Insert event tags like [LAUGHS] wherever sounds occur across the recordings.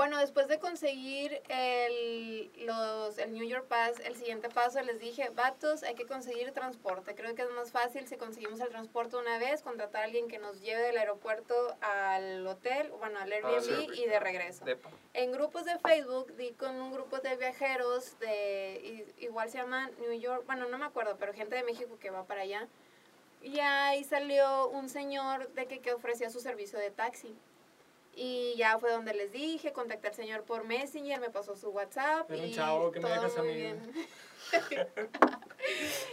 Bueno, después de conseguir el, los, el New York Pass, el siguiente paso les dije, vatos, hay que conseguir transporte. Creo que es más fácil si conseguimos el transporte una vez, contratar a alguien que nos lleve del aeropuerto al hotel, bueno, al Airbnb y de regreso. En grupos de Facebook di con un grupo de viajeros de, igual se llama New York, bueno, no me acuerdo, pero gente de México que va para allá. Y ahí salió un señor de que, que ofrecía su servicio de taxi. Y ya fue donde les dije, contacté al señor por Messenger, me pasó su WhatsApp. Era un y chavo, ¿qué me todo dejas a muy mí? bien. [LAUGHS]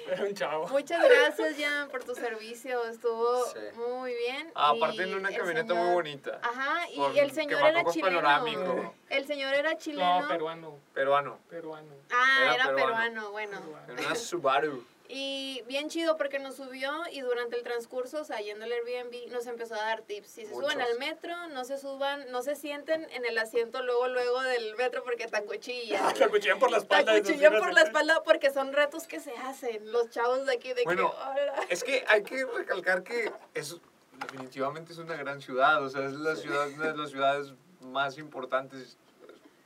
Era un chavo. Muchas gracias, Jan, por tu servicio. Estuvo Sí. muy bien. Ah, aparte en una camioneta muy bonita. Ajá, y el señor era chileno. panorámico. El señor era chileno. No, peruano. Peruano. Peruano. Ah, Era era, peruano. peruano, bueno. peruano. En una Subaru. Y bien chido porque nos subió y durante el transcurso, o sea, yendo al Airbnb, nos empezó a dar tips. Si se suben Muchos. al metro, no se suban, no se sienten en el asiento luego, luego del metro porque te acuchillan. [LAUGHS] Te acuchillan por la Te espalda. sí, acuchillan por la espalda porque son retos que se hacen los chavos de aquí de Bueno, que. Es que hay que recalcar que es definitivamente es una gran ciudad, o sea, es la ciudad, una de las ciudades más importantes.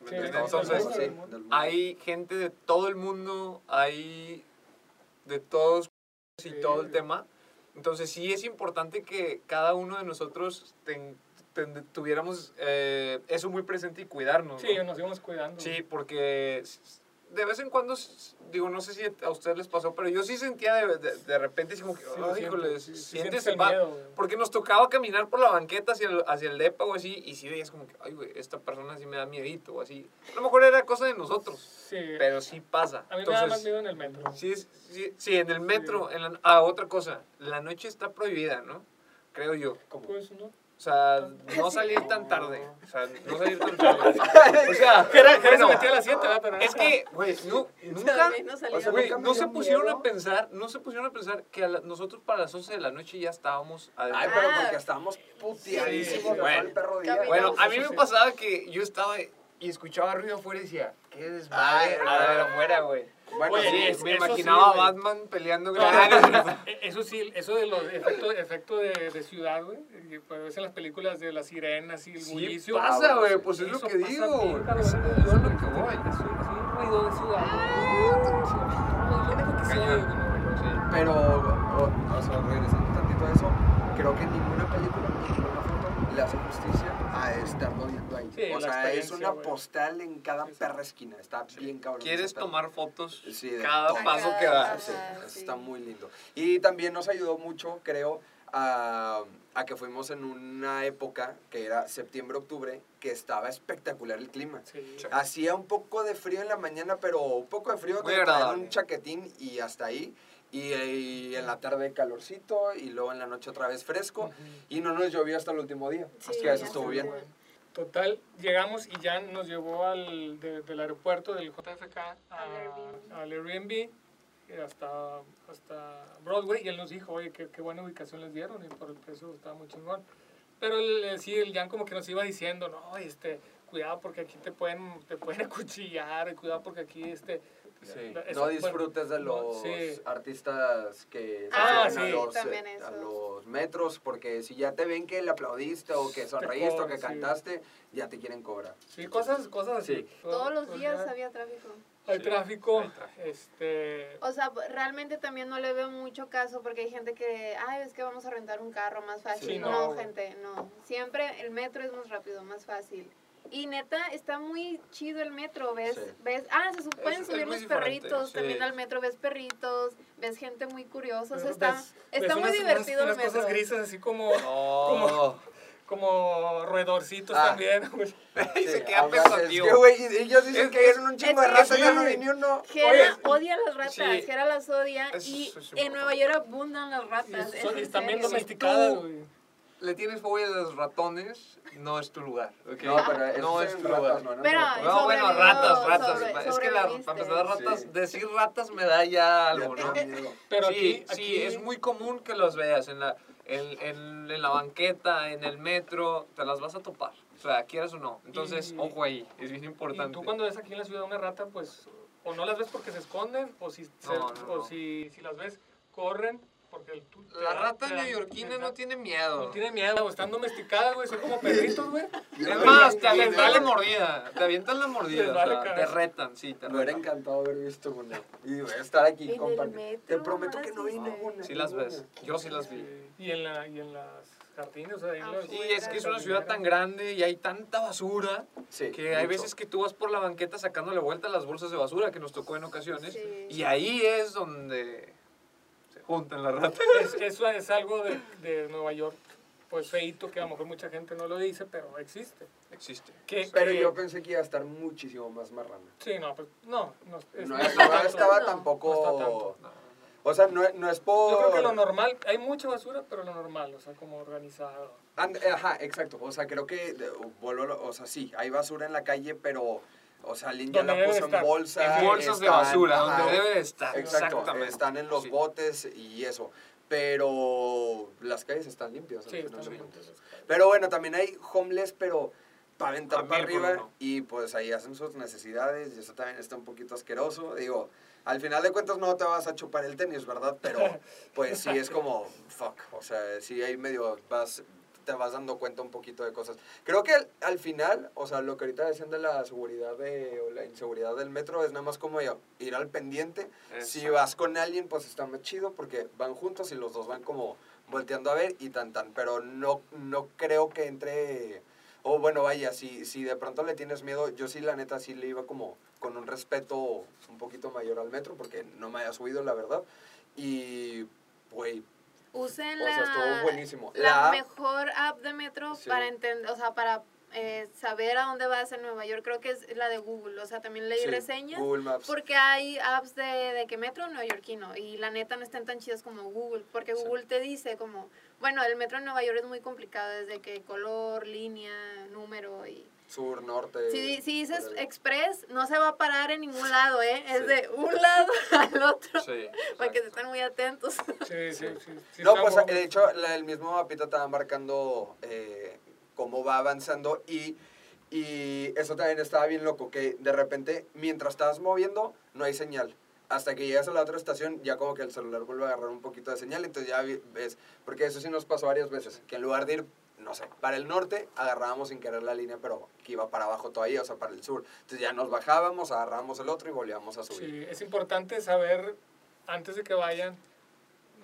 ¿me Sí, entiendes? del Entonces, mundo, sí, del mundo. del mundo. hay gente de todo el mundo, hay de todos y Sí. todo el tema. Entonces sí es importante que cada uno de nosotros ten- ten- tuviéramos eh, eso muy presente y cuidarnos. Sí, ¿no? nos íbamos cuidando. Sí, porque de vez en cuando, digo, no sé si a ustedes les pasó, pero yo sí sentía de, de, de repente como que, Sí, lo "Ay, siento, híjole, sí, sí sientes el miedo, güey. Porque nos tocaba caminar por la banqueta hacia el, hacia el depa o así, y sí veías como que, ay, güey, esta persona sí me da miedito o así. A lo mejor era cosa de nosotros, pero sí pasa. a mí me da más Entonces, miedo en el metro. sí, sí, sí, en el metro, en la, ah, otra cosa, la noche está prohibida, ¿no? Creo yo. Pues no. O sea, no salir tan tarde. O sea, no salir tan [LAUGHS] tarde. O sea, Jera, Jera bueno, se metía a las 7, ¿verdad? Pero es que, güey, no, nunca, salieron. o sea, me no se pusieron miedo. a pensar, no se pusieron a pensar que a la- nosotros para las 11 de la noche ya estábamos Ay, adentro. pero Ah. porque estábamos puteadísimos de Bueno. todo el perro día. Caminamos. Bueno, a mí sí, me sí. pasaba que yo estaba y escuchaba ruido afuera y decía, qué desmadre Ay, a ver afuera, güey. Bueno, Oye, sí, es- Me imaginaba sí. Batman peleando con Eh, Eso sí, eso de los efectos efecto de, de ciudad, güey. ves en las películas de las sirenas y el Sí bullicio. pasa, Ah, güey, pues es lo que digo. bien, cabrón. Es es lo que voy. Es un, ruido de ciudad. Pero, o, o sea, regresando tantito a eso, creo que ninguna película, ninguna foto le hace justicia a estarlo viendo ahí. Sí, o sea, es una postal en cada Sí, sí. perra esquina. Está bien cabrón. ¿Quieres tomar fotos Sí, de cada todo. paso Cada que das? está muy lindo. Y también nos ayudó mucho, creo, a, a que fuimos en una época que era septiembre-octubre, que estaba espectacular el clima. Sí. Hacía un poco de frío en la mañana, pero un poco de frío, agradable. un chaquetín y hasta ahí. Y, y en la tarde calorcito y luego en la noche otra vez fresco. Ujú. Y no nos llovió hasta el último día. Sí, Así que eso estuvo bien. Total, llegamos y ya nos llevó al, de- del aeropuerto del JFK a- Al Airbnb. al Airbnb eh, hasta, hasta Broadway y él nos dijo, oye, qué, qué buena ubicación les dieron y por el precio estaba muy chingón. Pero él, eh, sí, el Jan como que nos iba diciendo, no, este, cuidado porque aquí te pueden, te pueden [LAUGHS] acuchillar, cuidado porque aquí, este... Sí. eso, No bueno, disfrutes de no, los sí. artistas que Ah, sí, a, los, también eh, a los metros, porque si ya te ven que le aplaudiste o que sonreíste o que cantaste, ya te quieren cobrar. Sí, cosas, cosas así. Sí. Todos los días había tráfico. Hay Sí, tráfico, hay tráfico. este... O sea, realmente también no le veo mucho caso porque hay gente que, ay, es que vamos a rentar un carro más fácil. Sí, no, gente, no. Siempre el metro es más rápido, más fácil. Y neta, está muy chido el metro, ¿ves? Sí. ves ah, se pueden es subir los perritos sí. también al metro, ves perritos, ves gente muy curiosa, o sea, está, ves- está ves muy unas- divertido unas, el metro. cosas grises así como, No. como roedorcitos Ah. también. [LAUGHS] güey. Y se queda es pensativo. que, güey, y- ellos dicen Es- que eran un chingo es de sí, ya no ni uno. Oye, odia las ratas, sí. Jera las odia y es importante. en Nueva York abundan las Y, ratas. son- es y están bien domesticadas, güey. Le tienes fobia a los ratones, no es tu lugar. ¿ok? No, pero eso no es tu ratas, lugar. no, no, Pero- no, No, bueno, ratas, ratas. sobre- es que la, sobreviviste. para empezar, ratas, Sí. decir ratas me da ya algo, ¿no? Pero sí, aquí, sí, aquí es muy común que los veas en la, en, en, en la banqueta, en el metro, te las vas a topar. O sea, quieras o no. Entonces, Y- ojo ahí, es bien Y importante. tú cuando ves aquí en la ciudad una rata, pues o no las ves porque se esconden, o si, se- o no. si, si las ves, corren porque el, tú- te La rata neoyorquina no tiene miedo. no tiene miedo, están domesticadas, güey, son como perritos, güey. Es más, te avientan la mordida. Te avientan la mordida. O sea, te retan, sí, te Me hubiera encantado haber visto una. Y voy a estar aquí, metro, Te prometo que no vi ninguna. Sí las ves. Yo sí las vi. Y en, la, y en las jardines, o sea, ahí Ah, los-. Y es que es una ciudad tan grande y hay tanta basura Sí, que hay mucho. veces que tú vas por la banqueta sacándole vuelta a las bolsas de basura que nos tocó en ocasiones. Sí. Y ahí es donde las ratas. Es, eso es algo de, de Nueva York, pues feito, que a lo mejor mucha gente no lo dice, pero existe. Existe. Que, Pero que- yo pensé que iba a estar muchísimo más marrana. Sí, no, pues no. No, es- No, no estaba No, tampoco. no está tanto. No, no, O sea, no, no es por. Yo creo que lo normal, hay mucha basura, pero lo normal, o sea, como organizado. And- Ajá, exacto. O sea, creo que. vuelvo o sea, sí, hay basura en la calle, pero. O sea, alguien ya la puso en bolsa. En bolsas de están- basura, ajá, donde debe de estar. Exacto, Exactamente. están en los Sí. botes y eso. Pero las calles están limpias. Sí, final está de bien. cuentas. Pero bueno, también hay homeless, pero para aventar para arriba uno. y pues ahí hacen sus necesidades y eso también está un poquito asqueroso. Digo, al final de cuentas no te vas a chupar el tenis, ¿verdad? Pero pues sí es como, fuck, o sea, sí ahí medio vas, te vas dando cuenta un poquito de cosas. Creo que al, al final, o sea, lo que ahorita decían de la seguridad de, o la inseguridad del metro es nada más como ir al pendiente. Si Exacto. vas con alguien, pues está más chido porque van juntos y los dos van como volteando a ver y tan tan. Pero no, no creo que entre. O bueno, vaya, si, si de pronto le tienes miedo, yo sí, la neta, sí le iba como con un respeto un poquito mayor al metro porque no me haya subido, la verdad. Y, güey, Usen O sea, la, estuvo buenísimo. la mejor app de metro Sí. para entender, o sea, para eh, saber a dónde vas en Nueva York. Creo que es la de Google. O sea, también leí sí, reseñas. Google Maps. Porque hay apps de, de que metro neoyorquino y la neta no están tan chidas como Google, porque Sí. Google te dice como, bueno, el metro en Nueva York es muy complicado desde que color, línea, número y... Sur, norte. Si, si dices el- express, no se va a parar en ningún lado, ¿eh? Es Sí. de un lado [LAUGHS] al otro, Sí. para que estén muy atentos. Sí, sí, sí. sí No, pues muy- de hecho la- el mismo mapita va marcando eh, cómo va avanzando y, y eso también estaba bien loco, que de repente mientras estás moviendo no hay señal. Hasta que llegas a la otra estación ya como que el celular vuelve a agarrar un poquito de señal, entonces ya ves, porque eso sí nos pasó varias veces, que en lugar de ir, no sé, para el norte agarrábamos sin querer la línea, pero que iba para abajo todavía, o sea, para el sur. Entonces ya nos bajábamos, agarrábamos el otro y volvíamos a subir. Sí, es importante saber antes de que vayan,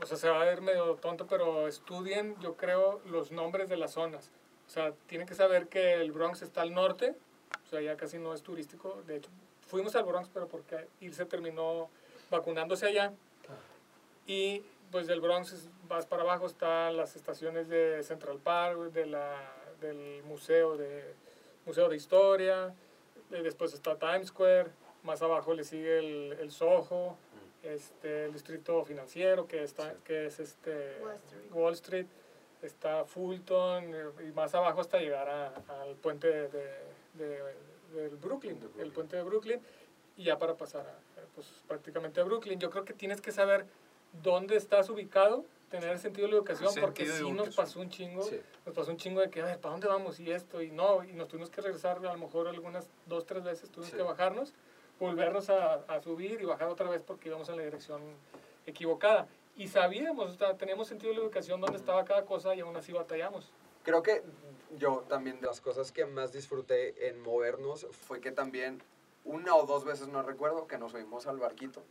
o sea, se va a ver medio tonto, pero estudien, yo creo, los nombres de las zonas. O sea, tienen que saber que el Bronx está al norte, o sea, ya casi no es turístico. De hecho, fuimos al Bronx, pero porque irse terminó vacunándose allá. Y pues del Bronx es- vas para abajo, están las estaciones de Central Park, de la, del museo de, museo de Historia, eh, después está Times Square, más abajo le sigue el, el Soho, este, el distrito financiero que, está, Sí. que es este, Wall Street. Wall Street, está Fulton y más abajo hasta llegar a- al puente de, de- del Brooklyn, De Brooklyn. el puente de Brooklyn y ya para pasar a, pues, prácticamente a Brooklyn. Yo creo que tienes que saber dónde estás ubicado, tener el sentido de la educación, porque Sentido sí nos pasó un chingo, Sí. nos pasó un chingo de que, a ver, ¿para dónde vamos? Y esto, y no, y nos tuvimos que regresar a lo mejor algunas dos, tres veces, tuvimos Sí. que bajarnos, volvernos a, a subir y bajar otra vez porque íbamos en la dirección equivocada. Y sabíamos, o sea, teníamos sentido de la educación dónde estaba cada cosa y aún así batallamos. Creo que yo también de las cosas que más disfruté en movernos fue que también una o dos veces no recuerdo que nos subimos al barquito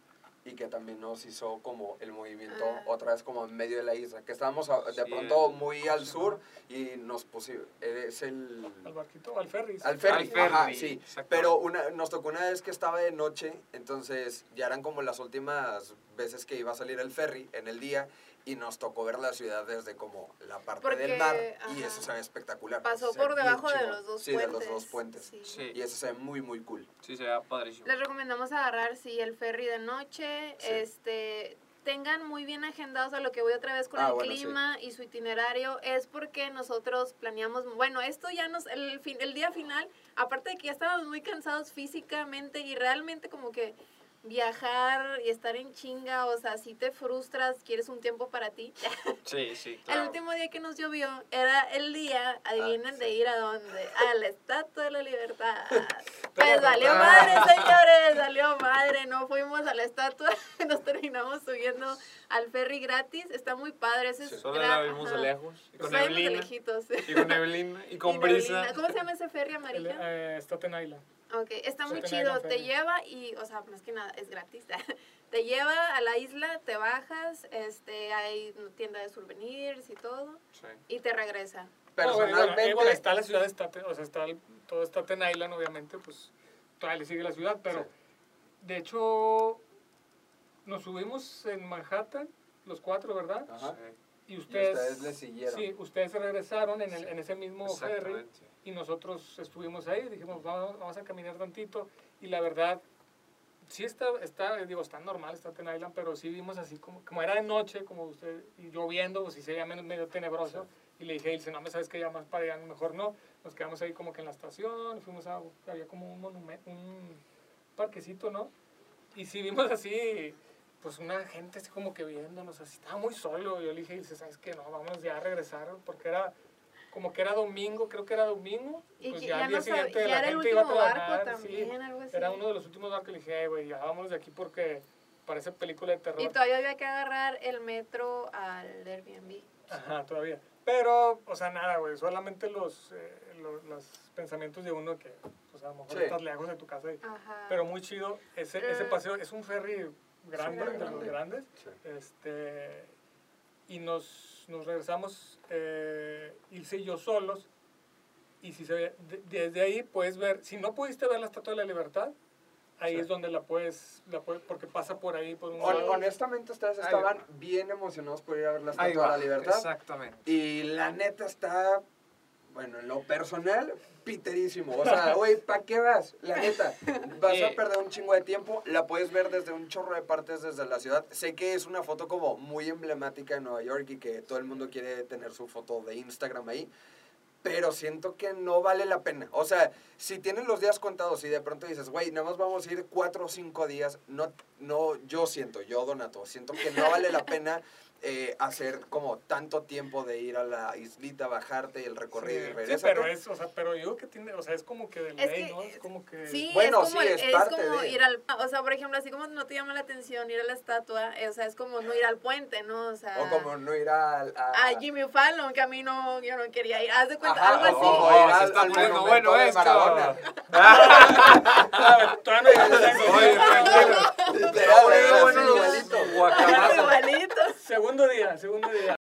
y que también nos hizo como el movimiento Ah. otra vez como en medio de la isla, que estábamos a- de Sí, pronto el- muy al sur y nos pusimos, es el... Al barquito, al ferry. Al ferry, Al ferry, ajá, sí. Pero una, nos tocó una vez que estaba de noche, entonces ya eran como las últimas veces que iba a salir el ferry en el día y nos tocó ver la ciudad desde como la parte Porque, del mar y ajá. eso se ve espectacular. Pasó se por debajo de los dos sí, puentes. de los dos puentes. sí. Sí. Y eso se ve muy, muy cool. Sí, se ve padrísimo. Les recomendamos agarrar, sí, el ferry de noche, Sí. este, tengan muy bien agendados a lo que voy otra vez con Ah, el bueno, sí. clima y su itinerario, es porque nosotros planeamos, bueno, esto ya nos, el, fin, el día final, aparte de que ya estábamos muy cansados físicamente y realmente como que viajar y estar en chinga, o sea, si te frustras, quieres un tiempo para ti. [LAUGHS] Sí, sí, El último día que nos llovió era el día, adivinen, Ah, de sí. ir a dónde, a la Estatua de la Libertad. [LAUGHS] Pues valió madre, señores, valió madre, no fuimos a la estatua, [LAUGHS] nos terminamos subiendo al ferry gratis, está muy padre, ese es Solo gra- la vimos de lejos. Y con de neblina. lejitos. Y con neblina. Y con Y brisa. neblina. ¿Cómo se llama ese ferry El, amarillo? eh, Staten Island. Ok, está muy chido, te lleva y, o sea, más que nada, es gratis. [LAUGHS] te lleva a la isla, te bajas, este, hay tienda de souvenirs y todo, Sí. y te regresa. No, bueno, Personalmente, bueno, bueno, está la ciudad de Staten, o sea, está el- todo Staten Island, obviamente, pues todavía le sigue la ciudad, pero Sí. de hecho nos subimos en Manhattan, los cuatro, ¿verdad? Ajá. Y ustedes, ustedes le siguieron. sí, ustedes se regresaron en, el, Sí, en ese mismo ferry y nosotros estuvimos ahí, dijimos, vamos, vamos a caminar tantito y la verdad, sí está, está, digo, está normal Staten Island, pero sí vimos así como, como era de noche, como usted, y lloviendo, pues sí se veía menos, medio tenebroso, y le dije, dice, no, me sabes que ya más para allá, mejor no, nos quedamos ahí como que en la estación, fuimos a, había como un monumento, un parquecito, ¿no? Y sí vimos así, pues una gente así como que viéndonos, así, estaba muy solo, yo le dije, dice, ¿sabes qué? No, vámonos ya a regresar, porque era como que era domingo, creo que era domingo, Y pues que ya ya al día no siguiente ya la era el gente iba a trabajar, también, sí, algo así. era uno de los últimos barcos, le dije, "Ay, güey, ya vámonos de aquí porque parece película de terror. Y todavía había que agarrar el metro al Airbnb. Ajá, todavía. Pero, o sea, nada, güey, solamente los, eh, lo- los pensamientos de uno que, pues a lo mejor Sí. estás lejos de tu casa. y- Ajá. pero muy chido, ese, ese Ah. paseo es un ferry grande, Súper de los grande. grandes. Sí. Este, y nos, nos regresamos, eh, Ilse y yo solos. Y si se ve, de- desde ahí puedes ver, si no pudiste ver la Estatua de la Libertad, ahí Sí. es donde la puedes, la puedes, porque pasa por ahí, por un Hon- honestamente, ustedes estaban bien emocionados por ir a ver la Estatua de la Libertad. Exactamente. Y la neta está, bueno, en lo personal, piterísimo. O sea, güey, ¿para qué vas? La neta, vas a perder un chingo de tiempo. La puedes ver desde un chorro de partes desde la ciudad. Sé que es una foto como muy emblemática de Nueva York y que todo el mundo quiere tener su foto de Instagram ahí. Pero siento que no vale la pena. O sea, si tienes los días contados y de pronto dices, güey, nada más vamos a ir cuatro o cinco días, no, no, yo siento, yo Donato, siento que no vale la pena eh, hacer como tanto tiempo de ir a la islita, bajarte y el recorrido Sí, y sí, regresarte. pero es, o sea, pero yo que tiene, o sea, es como que de Es ley, que, ¿no? Es como que... Sí, Bueno, es como, sí, es es parte como de- ir al... O sea, por ejemplo, así como no te llama la atención ir a la estatua, o sea, es como no ir al puente, ¿no? O sea... O como no ir al- a... A Jimmy Fallon, que a mí no, yo no quería ir. Haz de cuenta, Ajá, algo así. Oh, al- está al bueno de esto. Maradona. [LAUGHS] Todavía no llego a eso. Oye, tranquilo. Literal, bueno, igualito. Igualito. Segundo día, segundo día.